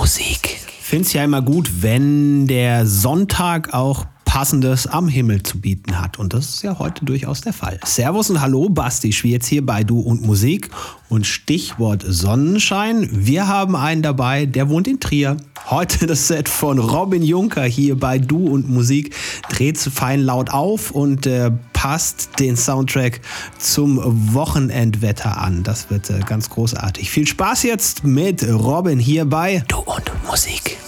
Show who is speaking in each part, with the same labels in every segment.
Speaker 1: Musik. Find's ja immer gut, wenn der Sonntag auch Passendes am Himmel zu bieten hat. Und das ist ja heute durchaus der Fall. Servus und Hallo, Basti Schwierz hier bei Du und Musik. Und Stichwort Sonnenschein. Wir haben einen dabei, der wohnt in Trier. Heute das Set von Robin Juncker hier bei Du und Musik. Dreht fein laut auf und äh, passt den Soundtrack zum Wochenendwetter an. Das wird äh, ganz großartig. Viel Spaß jetzt mit Robin hier bei Du und Musik.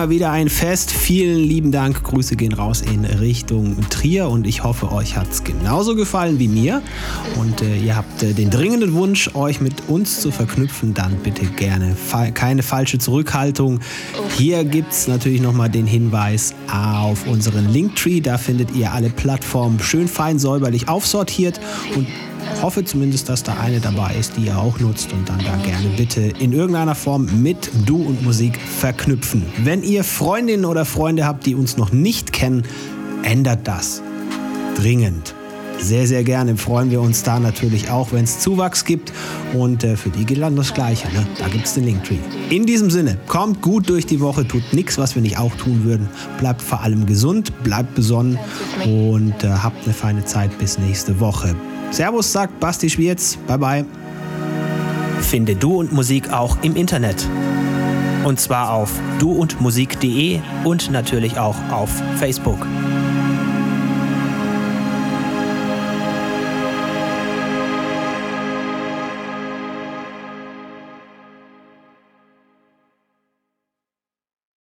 Speaker 1: Immer wieder ein Fest. Vielen lieben Dank. Grüße gehen raus in Richtung Trier und ich hoffe, euch hat es genauso gefallen wie mir. Und äh, ihr habt äh, den dringenden Wunsch, euch mit uns zu verknüpfen, dann bitte gerne fa keine falsche Zurückhaltung. Hier gibt es natürlich nochmal den Hinweis auf unseren Linktree. Da findet ihr alle Plattformen schön fein säuberlich aufsortiert und hoffe zumindest, dass da eine dabei ist, die ihr auch nutzt und dann da gerne bitte in irgendeiner Form mit Du und Musik verknüpfen. Wenn ihr Freundinnen oder Freunde habt, die uns noch nicht kennen, ändert das. Dringend. Sehr, sehr gerne freuen wir uns da natürlich auch, wenn es Zuwachs gibt. Und äh, für die gilt dann das Gleiche. Ne? Da gibt es den Linktree. In diesem Sinne, kommt gut durch die Woche, tut nichts, was wir nicht auch tun würden. Bleibt vor allem gesund, bleibt besonnen und äh, habt eine feine Zeit bis nächste Woche. Servus, sagt Basti Schwierz. Bye, bye. Finde Du und Musik auch im Internet. Und zwar auf duundmusik.de und natürlich auch auf Facebook.